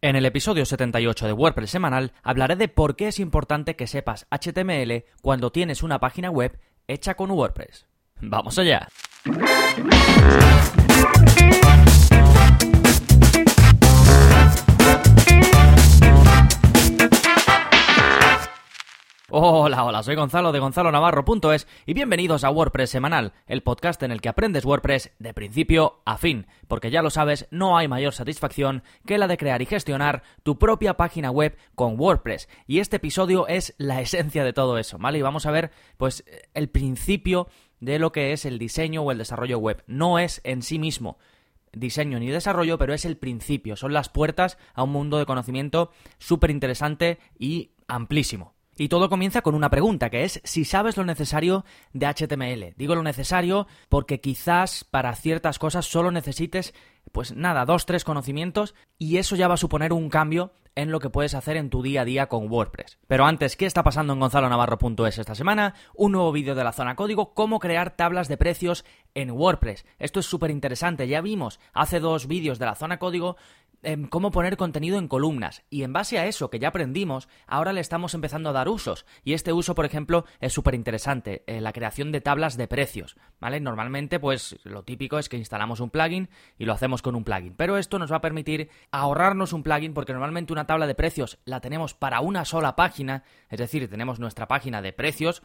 En el episodio 78 de WordPress semanal hablaré de por qué es importante que sepas HTML cuando tienes una página web hecha con WordPress. ¡Vamos allá! Hola, hola, soy Gonzalo de Gonzalo Navarro.es y bienvenidos a WordPress Semanal, el podcast en el que aprendes WordPress de principio a fin, porque ya lo sabes, no hay mayor satisfacción que la de crear y gestionar tu propia página web con WordPress. Y este episodio es la esencia de todo eso, ¿vale? Y vamos a ver, pues, el principio de lo que es el diseño o el desarrollo web. No es en sí mismo diseño ni desarrollo, pero es el principio, son las puertas a un mundo de conocimiento súper interesante y amplísimo. Y todo comienza con una pregunta, que es si sabes lo necesario de HTML. Digo lo necesario porque quizás para ciertas cosas solo necesites, pues nada, dos, tres conocimientos y eso ya va a suponer un cambio en lo que puedes hacer en tu día a día con WordPress. Pero antes, ¿qué está pasando en gonzalonavarro.es esta semana? Un nuevo vídeo de la zona código, cómo crear tablas de precios en WordPress. Esto es súper interesante, ya vimos hace dos vídeos de la zona código cómo poner contenido en columnas. Y en base a eso que ya aprendimos, ahora le estamos empezando a dar usos. Y este uso, por ejemplo, es súper interesante, eh, la creación de tablas de precios. ¿Vale? Normalmente, pues lo típico es que instalamos un plugin y lo hacemos con un plugin. Pero esto nos va a permitir ahorrarnos un plugin porque normalmente una tabla de precios la tenemos para una sola página, es decir, tenemos nuestra página de precios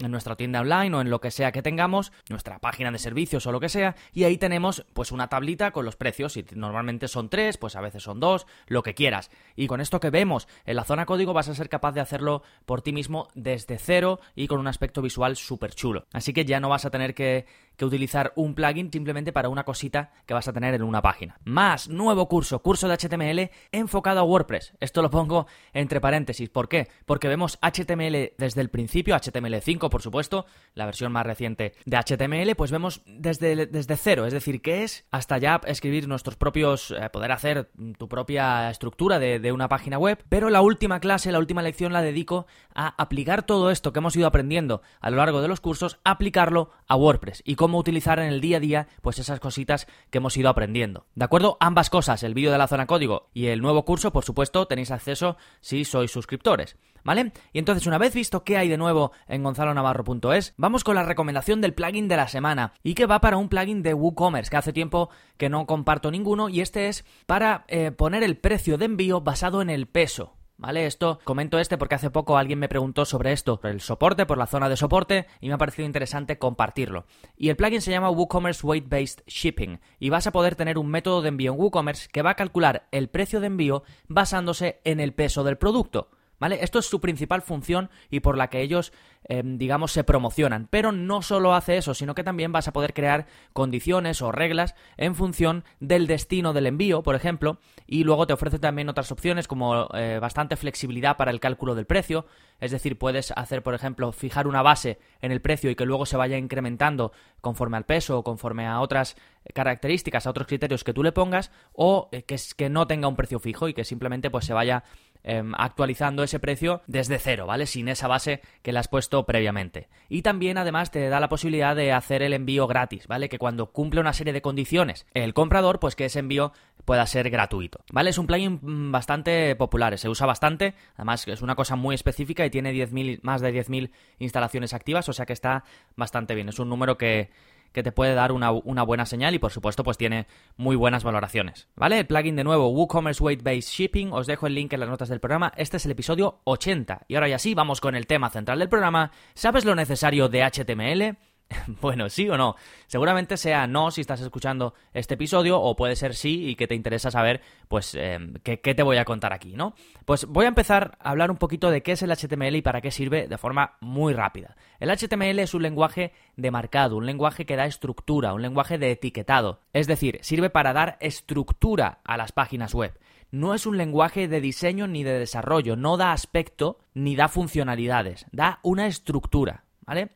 en nuestra tienda online o en lo que sea que tengamos, nuestra página de servicios o lo que sea, y ahí tenemos pues una tablita con los precios, y normalmente son tres, pues a veces son dos, lo que quieras. Y con esto que vemos en la zona código vas a ser capaz de hacerlo por ti mismo desde cero y con un aspecto visual súper chulo. Así que ya no vas a tener que que utilizar un plugin simplemente para una cosita que vas a tener en una página. Más, nuevo curso, curso de HTML enfocado a WordPress. Esto lo pongo entre paréntesis. ¿Por qué? Porque vemos HTML desde el principio, HTML5 por supuesto, la versión más reciente de HTML, pues vemos desde, desde cero, es decir, qué es hasta ya escribir nuestros propios, eh, poder hacer tu propia estructura de, de una página web. Pero la última clase, la última lección la dedico a aplicar todo esto que hemos ido aprendiendo a lo largo de los cursos, aplicarlo a WordPress y cómo cómo utilizar en el día a día pues esas cositas que hemos ido aprendiendo. ¿De acuerdo? Ambas cosas, el vídeo de la zona código y el nuevo curso, por supuesto, tenéis acceso si sois suscriptores. ¿Vale? Y entonces, una vez visto qué hay de nuevo en gonzalonavarro.es, vamos con la recomendación del plugin de la semana y que va para un plugin de WooCommerce, que hace tiempo que no comparto ninguno y este es para eh, poner el precio de envío basado en el peso. ¿Vale? Esto, comento este porque hace poco alguien me preguntó sobre esto, por el soporte, por la zona de soporte, y me ha parecido interesante compartirlo. Y el plugin se llama WooCommerce Weight Based Shipping, y vas a poder tener un método de envío en WooCommerce que va a calcular el precio de envío basándose en el peso del producto. ¿Vale? Esto es su principal función y por la que ellos, em, digamos, se promocionan. Pero no solo hace eso, sino que también vas a poder crear condiciones o reglas en función del destino del envío, por ejemplo, y luego te ofrece también otras opciones como eh, bastante flexibilidad para el cálculo del precio. Es decir, puedes hacer, por ejemplo, fijar una base en el precio y que luego se vaya incrementando conforme al peso o conforme a otras características, a otros criterios que tú le pongas, o eh, que, que no tenga un precio fijo y que simplemente pues se vaya Em, actualizando ese precio desde cero, ¿vale? Sin esa base que le has puesto previamente. Y también además te da la posibilidad de hacer el envío gratis, ¿vale? Que cuando cumple una serie de condiciones el comprador, pues que ese envío pueda ser gratuito, ¿vale? Es un plugin mm, bastante popular, se usa bastante, además es una cosa muy específica y tiene 10.000, más de 10.000 instalaciones activas, o sea que está bastante bien, es un número que que te puede dar una, buena señal y por supuesto pues tiene muy buenas valoraciones. ¿Vale? El plugin de nuevo, WooCommerce Weight Based Shipping, os dejo el link en las notas del programa. Este es el episodio 80. Y ahora ya sí, vamos con el tema central del programa. ¿Sabes lo necesario de HTML? Bueno, sí o no. Seguramente sea no si estás escuchando este episodio, o puede ser sí y que te interesa saber, pues, em, qué, te voy a contar aquí, ¿no? Pues voy a empezar a hablar un poquito de qué es el HTML y para qué sirve de forma muy rápida. El HTML es un lenguaje de marcado, un lenguaje que da estructura, un lenguaje de etiquetado. Es decir, sirve para dar estructura a las páginas web no es un lenguaje de diseño ni de desarrollo, no da aspecto ni da funcionalidades, da una estructura.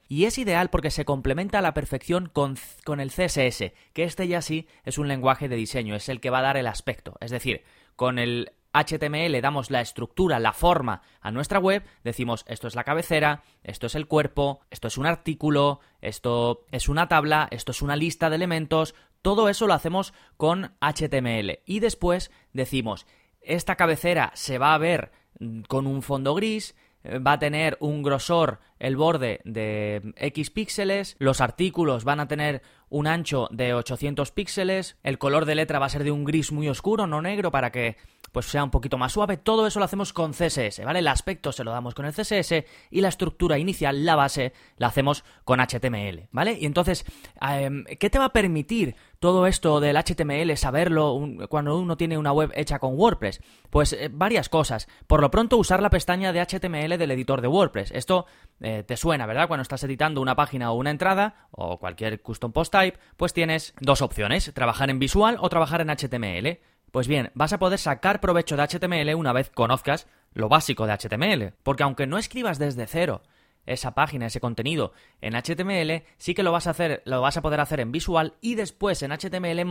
Y es ideal porque se complementa a la perfección con, con el CSS, que este ya sí es un lenguaje de diseño, es el que va a dar el aspecto. Es decir, con el HTML damos la estructura, la forma a nuestra web, decimos esto es la cabecera, esto es el cuerpo, esto es un artículo, esto es una tabla, esto es una lista de elementos, todo eso lo hacemos con HTML y después decimos esta cabecera se va a ver con un fondo gris, va a tener un grosor el borde de X píxeles, los artículos van a tener un ancho de 800 píxeles, el color de letra va a ser de un gris muy oscuro, no negro, para que pues sea un poquito más suave. Todo eso lo hacemos con CSS, ¿vale? El aspecto se lo damos con el CSS y la estructura inicial, la base, la hacemos con HTML, ¿vale? Y entonces, em, ¿qué te va a permitir todo esto del HTML, saberlo cuando uno tiene una web hecha con WordPress? Pues eh, varias cosas. Por lo pronto, usar la pestaña de HTML del editor de WordPress. Esto te suena, ¿verdad? Cuando estás editando una página o una entrada, o cualquier custom post type, pues tienes dos opciones, trabajar en visual o trabajar en HTML. Pues bien, vas a poder sacar provecho de HTML una vez conozcas lo básico de HTML, porque aunque no escribas desde cero esa página, ese contenido en HTML, sí que lo vas a hacer, lo vas a poder hacer en visual y después en HTML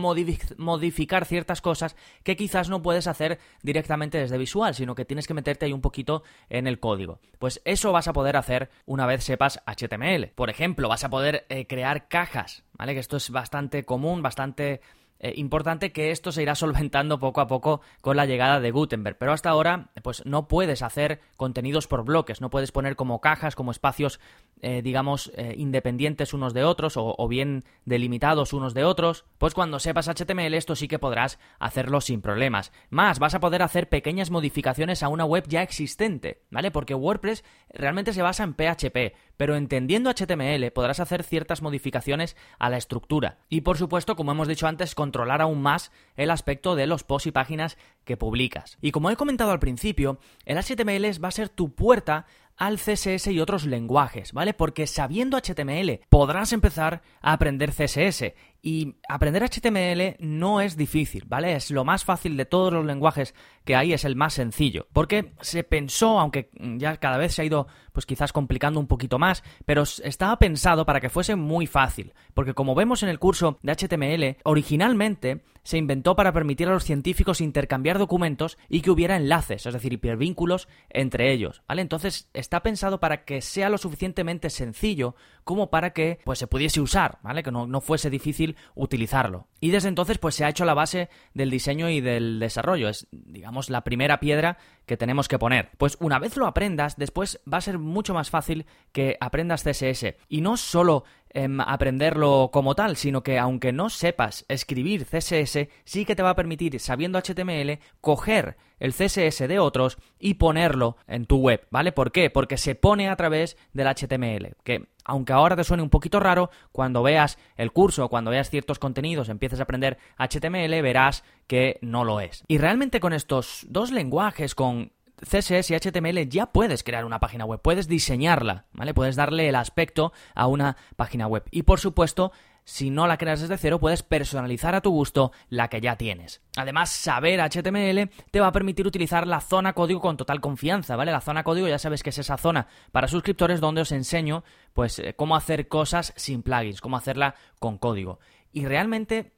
modificar ciertas cosas que quizás no puedes hacer directamente desde visual, sino que tienes que meterte ahí un poquito en el código. Pues eso vas a poder hacer una vez sepas HTML. Por ejemplo, vas a poder eh, crear cajas, ¿vale? Que esto es bastante común, bastante eh, importante que esto se irá solventando poco a poco con la llegada de Gutenberg. Pero hasta ahora, pues no puedes hacer contenidos por bloques, no puedes poner como cajas, como espacios, eh, digamos, eh, independientes unos de otros o, o, bien delimitados unos de otros. Pues cuando sepas HTML, esto sí que podrás hacerlo sin problemas. Más, vas a poder hacer pequeñas modificaciones a una web ya existente, ¿vale? Porque WordPress realmente se basa en PHP, pero entendiendo HTML podrás hacer ciertas modificaciones a la estructura. Y por supuesto, como hemos dicho antes, controlar aún más el aspecto de los posts y páginas que publicas. Y como he comentado al principio, el HTML va a ser tu puerta al CSS y otros lenguajes, ¿vale? Porque sabiendo HTML podrás empezar a aprender CSS y aprender HTML no es difícil, ¿vale? Es lo más fácil de todos los lenguajes que hay, es el más sencillo. Porque se pensó, aunque ya cada vez se ha ido, pues quizás complicando un poquito más, pero estaba pensado para que fuese muy fácil. Porque como vemos en el curso de HTML, originalmente se inventó para permitir a los científicos intercambiar documentos y que hubiera enlaces, es decir, hipervínculos entre ellos, ¿vale? Entonces está pensado para que sea lo suficientemente sencillo como para que pues se pudiese usar, ¿vale? Que no, no fuese difícil utilizarlo. Y desde entonces pues se ha hecho la base del diseño y del desarrollo, es digamos la primera piedra que tenemos que poner. Pues una vez lo aprendas, después va a ser mucho más fácil que aprendas CSS. Y no solo Em, aprenderlo como tal, sino que aunque no sepas escribir CSS, sí que te va a permitir, sabiendo HTML, coger el CSS de otros y ponerlo en tu web, ¿vale? ¿Por qué? Porque se pone a través del HTML, que aunque ahora te suene un poquito raro, cuando veas el curso, cuando veas ciertos contenidos, empieces a aprender HTML, verás que no lo es. Y realmente con estos dos lenguajes, con CSS y HTML ya puedes crear una página web, puedes diseñarla, ¿vale? Puedes darle el aspecto a una página web. Y por supuesto, si no la creas desde cero, puedes personalizar a tu gusto la que ya tienes. Además, saber HTML te va a permitir utilizar la zona código con total confianza, ¿vale? La zona código ya sabes que es esa zona para suscriptores donde os enseño, pues, eh, cómo hacer cosas sin plugins, cómo hacerla con código. Y realmente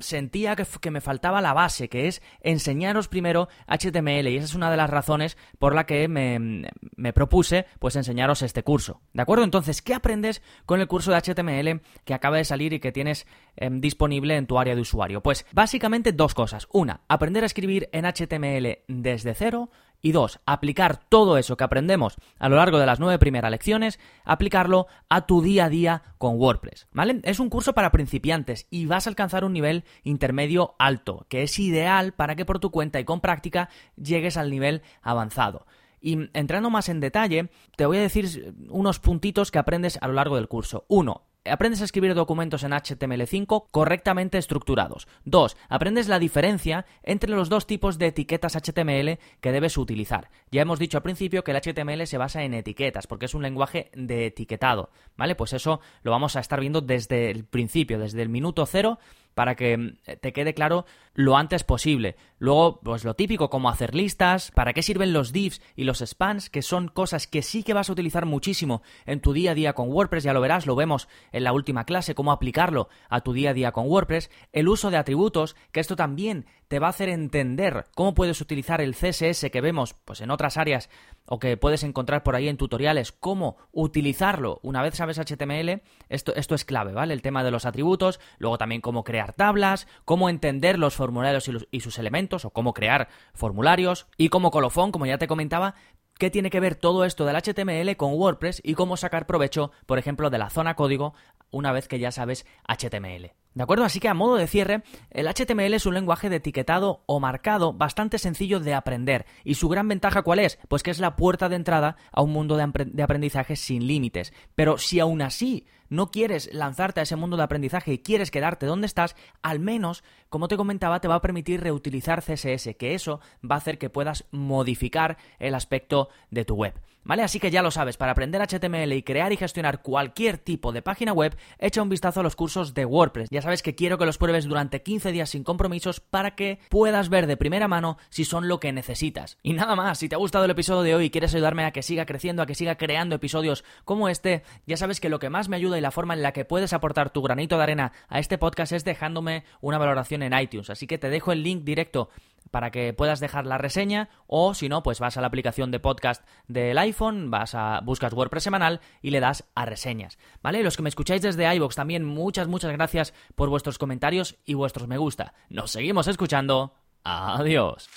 sentía que, me faltaba la base, que es enseñaros primero HTML, y esa es una de las razones por la que me, propuse pues enseñaros este curso. ¿De acuerdo? Entonces, ¿qué aprendes con el curso de HTML que acaba de salir y que tienes em, disponible en tu área de usuario? Pues básicamente dos cosas. Una, aprender a escribir en HTML desde cero y dos, aplicar todo eso que aprendemos a lo largo de las nueve primeras lecciones, aplicarlo a tu día a día con WordPress, ¿vale? Es un curso para principiantes y vas a alcanzar un nivel intermedio alto, que es ideal para que por tu cuenta y con práctica llegues al nivel avanzado. Y entrando más en detalle, te voy a decir unos puntitos que aprendes a lo largo del curso. Uno, Aprendes a escribir documentos en HTML5 correctamente estructurados. 2. Aprendes la diferencia entre los dos tipos de etiquetas HTML que debes utilizar. Ya hemos dicho al principio que el HTML se basa en etiquetas, porque es un lenguaje de etiquetado. ¿Vale? Pues eso lo vamos a estar viendo desde el principio, desde el minuto cero para que mm, te quede claro lo antes posible. Luego, pues lo típico, como hacer listas, para qué sirven los divs y los spans, que son cosas que sí que vas a utilizar muchísimo en tu día a día con WordPress, ya lo verás, lo vemos en la última clase, cómo aplicarlo a tu día a día con WordPress, el uso de atributos, que esto también te va a hacer entender cómo puedes utilizar el CSS que vemos pues en otras áreas o que puedes encontrar por ahí en tutoriales, cómo utilizarlo una vez sabes HTML, esto, esto es clave, ¿vale? El tema de los atributos, luego también cómo crear tablas, cómo entender los formularios y, y sus elementos, o cómo crear formularios, y como colofón, como ya te comentaba, qué tiene que ver todo esto del HTML con WordPress y cómo sacar provecho, por ejemplo, de la zona código una vez que ya sabes HTML. ¿De acuerdo? Así que a modo de cierre, el HTML es un lenguaje de etiquetado o marcado bastante sencillo de aprender. ¿Y su gran ventaja cuál es? Pues que es la puerta de entrada a un mundo de aprendizaje sin límites. Pero si aún así no quieres lanzarte a ese mundo de aprendizaje y quieres quedarte donde estás, al menos, como te comentaba, te va a permitir reutilizar CSS, que eso va a hacer que puedas modificar el aspecto de tu web. ¿Vale? Así que ya lo sabes, para aprender HTML y crear y gestionar cualquier tipo de página web, echa un vistazo a los cursos de WordPress. Ya sabes que quiero que los pruebes durante 15 días sin compromisos para que puedas ver de primera mano si son lo que necesitas. Y nada más, si te ha gustado el episodio de hoy y quieres ayudarme a que siga creciendo, a que siga creando episodios como este, ya sabes que lo que más me ayuda y la forma en la que puedes aportar tu granito de arena a este podcast es dejándome una valoración en iTunes. Así que te dejo el link directo para que puedas dejar la reseña o si no, pues vas a la aplicación de podcast del iPhone, vas a buscas WordPress semanal y le das a reseñas, ¿vale? Los que me escucháis desde iVoox también muchas muchas gracias por vuestros comentarios y vuestros me gusta. Nos seguimos escuchando. Adiós.